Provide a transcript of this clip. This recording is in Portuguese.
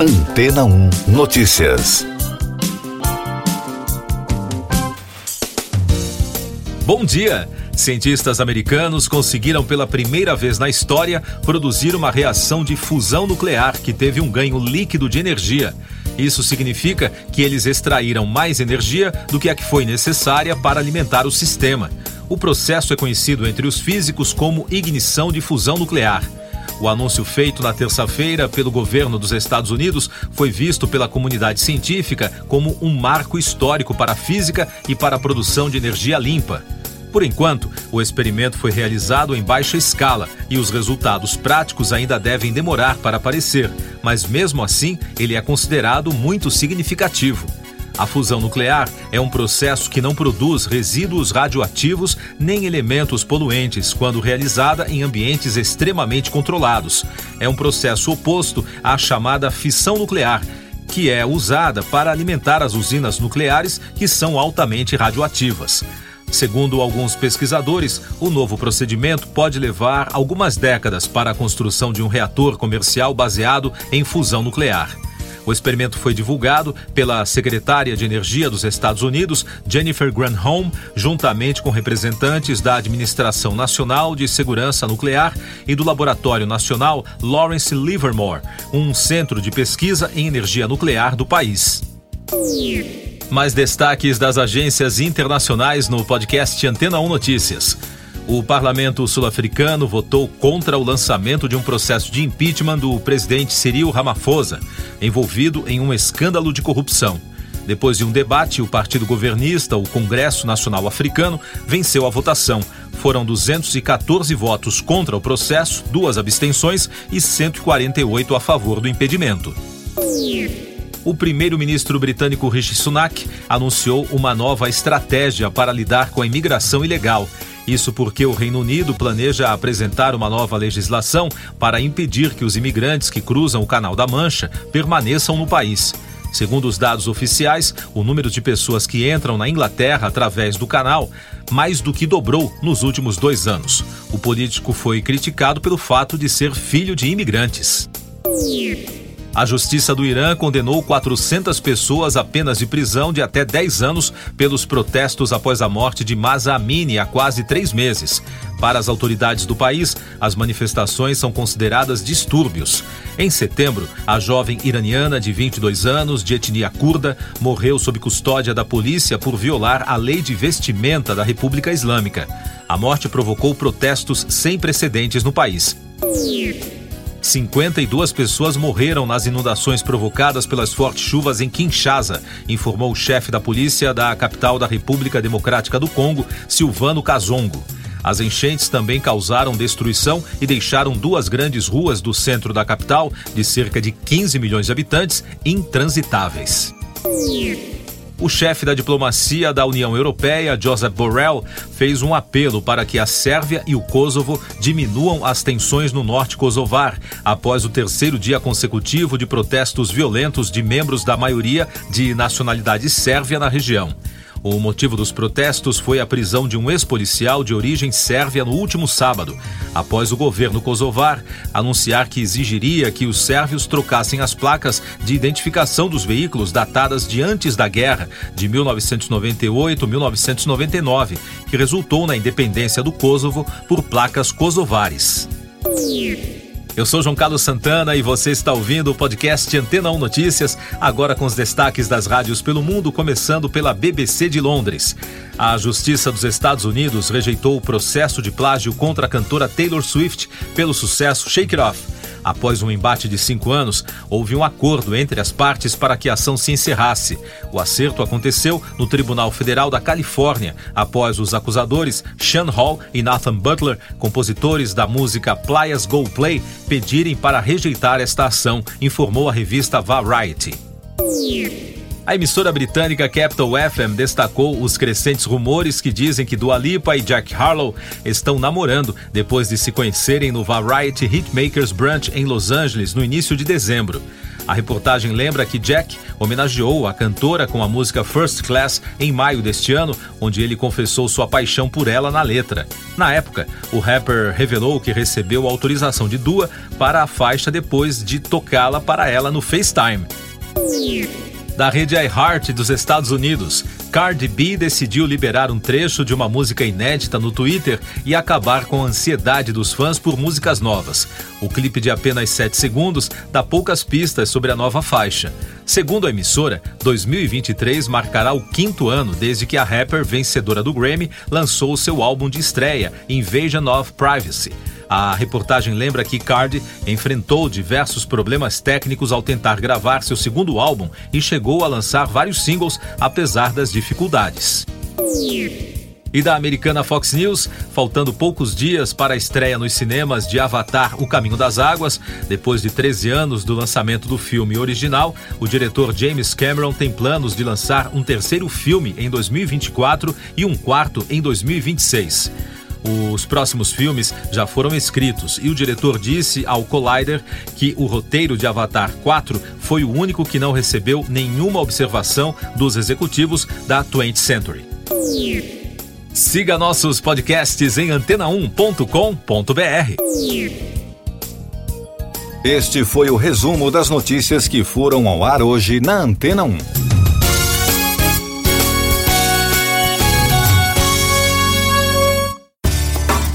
Antena 1 Notícias. Bom dia! Cientistas americanos conseguiram pela primeira vez na história produzir uma reação de fusão nuclear que teve um ganho líquido de energia. Isso significa que eles extraíram mais energia do que a que foi necessária para alimentar o sistema. O processo é conhecido entre os físicos como ignição de fusão nuclear. O anúncio feito na terça-feira pelo governo dos Estados Unidos foi visto pela comunidade científica como um marco histórico para a física e para a produção de energia limpa. Por enquanto, o experimento foi realizado em baixa escala e os resultados práticos ainda devem demorar para aparecer, mas mesmo assim ele é considerado muito significativo. A fusão nuclear é um processo que não produz resíduos radioativos nem elementos poluentes quando realizada em ambientes extremamente controlados. É um processo oposto à chamada fissão nuclear, que é usada para alimentar as usinas nucleares que são altamente radioativas. Segundo alguns pesquisadores, o novo procedimento pode levar algumas décadas para a construção de um reator comercial baseado em fusão nuclear. O experimento foi divulgado pela secretária de Energia dos Estados Unidos, Jennifer Granholm, juntamente com representantes da Administração Nacional de Segurança Nuclear e do Laboratório Nacional Lawrence Livermore, um centro de pesquisa em energia nuclear do país. Mais destaques das agências internacionais no podcast Antena 1 Notícias. O parlamento sul-africano votou contra o lançamento de um processo de impeachment do presidente Cyril Ramaphosa, envolvido em um escândalo de corrupção. Depois de um debate, o partido governista, o Congresso Nacional Africano, venceu a votação. Foram 214 votos contra o processo, duas abstenções e 148 a favor do impedimento. O primeiro-ministro britânico Rishi Sunak anunciou uma nova estratégia para lidar com a imigração ilegal isso porque o Reino Unido planeja apresentar uma nova legislação para impedir que os imigrantes que cruzam o Canal da Mancha permaneçam no país. Segundo os dados oficiais, o número de pessoas que entram na Inglaterra através do canal mais do que dobrou nos últimos dois anos. O político foi criticado pelo fato de ser filho de imigrantes. A justiça do Irã condenou 400 pessoas a penas de prisão de até 10 anos pelos protestos após a morte de Masa Amini há quase três meses. Para as autoridades do país, as manifestações são consideradas distúrbios. Em setembro, a jovem iraniana de 22 anos, de etnia curda, morreu sob custódia da polícia por violar a lei de vestimenta da República Islâmica. A morte provocou protestos sem precedentes no país. 52 pessoas morreram nas inundações provocadas pelas fortes chuvas em Kinshasa, informou o chefe da polícia da capital da República Democrática do Congo, Silvano Kazongo. As enchentes também causaram destruição e deixaram duas grandes ruas do centro da capital, de cerca de 15 milhões de habitantes, intransitáveis. O chefe da diplomacia da União Europeia, Josep Borrell, fez um apelo para que a Sérvia e o Kosovo diminuam as tensões no norte kosovar, após o terceiro dia consecutivo de protestos violentos de membros da maioria de nacionalidade sérvia na região. O motivo dos protestos foi a prisão de um ex-policial de origem sérvia no último sábado, após o governo kosovar anunciar que exigiria que os sérvios trocassem as placas de identificação dos veículos datadas de antes da guerra, de 1998-1999, que resultou na independência do Kosovo por placas kosovares. Eu sou João Carlos Santana e você está ouvindo o podcast Antena 1 Notícias, agora com os destaques das rádios pelo mundo, começando pela BBC de Londres. A Justiça dos Estados Unidos rejeitou o processo de plágio contra a cantora Taylor Swift pelo sucesso Shake It Off. Após um embate de cinco anos, houve um acordo entre as partes para que a ação se encerrasse. O acerto aconteceu no Tribunal Federal da Califórnia, após os acusadores Sean Hall e Nathan Butler, compositores da música Playas Go Play, pedirem para rejeitar esta ação, informou a revista Variety. A emissora britânica Capital FM destacou os crescentes rumores que dizem que Dua Lipa e Jack Harlow estão namorando depois de se conhecerem no Variety Hitmakers Brunch em Los Angeles no início de dezembro. A reportagem lembra que Jack homenageou a cantora com a música First Class em maio deste ano, onde ele confessou sua paixão por ela na letra. Na época, o rapper revelou que recebeu autorização de Dua para a faixa depois de tocá-la para ela no FaceTime da rede iHeart dos Estados Unidos, Cardi B decidiu liberar um trecho de uma música inédita no Twitter e acabar com a ansiedade dos fãs por músicas novas. O clipe de apenas 7 segundos dá poucas pistas sobre a nova faixa. Segundo a emissora, 2023 marcará o quinto ano desde que a rapper vencedora do Grammy lançou seu álbum de estreia, Invasion of Privacy. A reportagem lembra que Cardi enfrentou diversos problemas técnicos ao tentar gravar seu segundo álbum e chegou a lançar vários singles apesar das dificuldades. E da americana Fox News, faltando poucos dias para a estreia nos cinemas de Avatar O Caminho das Águas, depois de 13 anos do lançamento do filme original, o diretor James Cameron tem planos de lançar um terceiro filme em 2024 e um quarto em 2026. Os próximos filmes já foram escritos e o diretor disse ao Collider que o roteiro de Avatar 4 foi o único que não recebeu nenhuma observação dos executivos da 20th Century. Siga nossos podcasts em antena1.com.br. Este foi o resumo das notícias que foram ao ar hoje na Antena 1.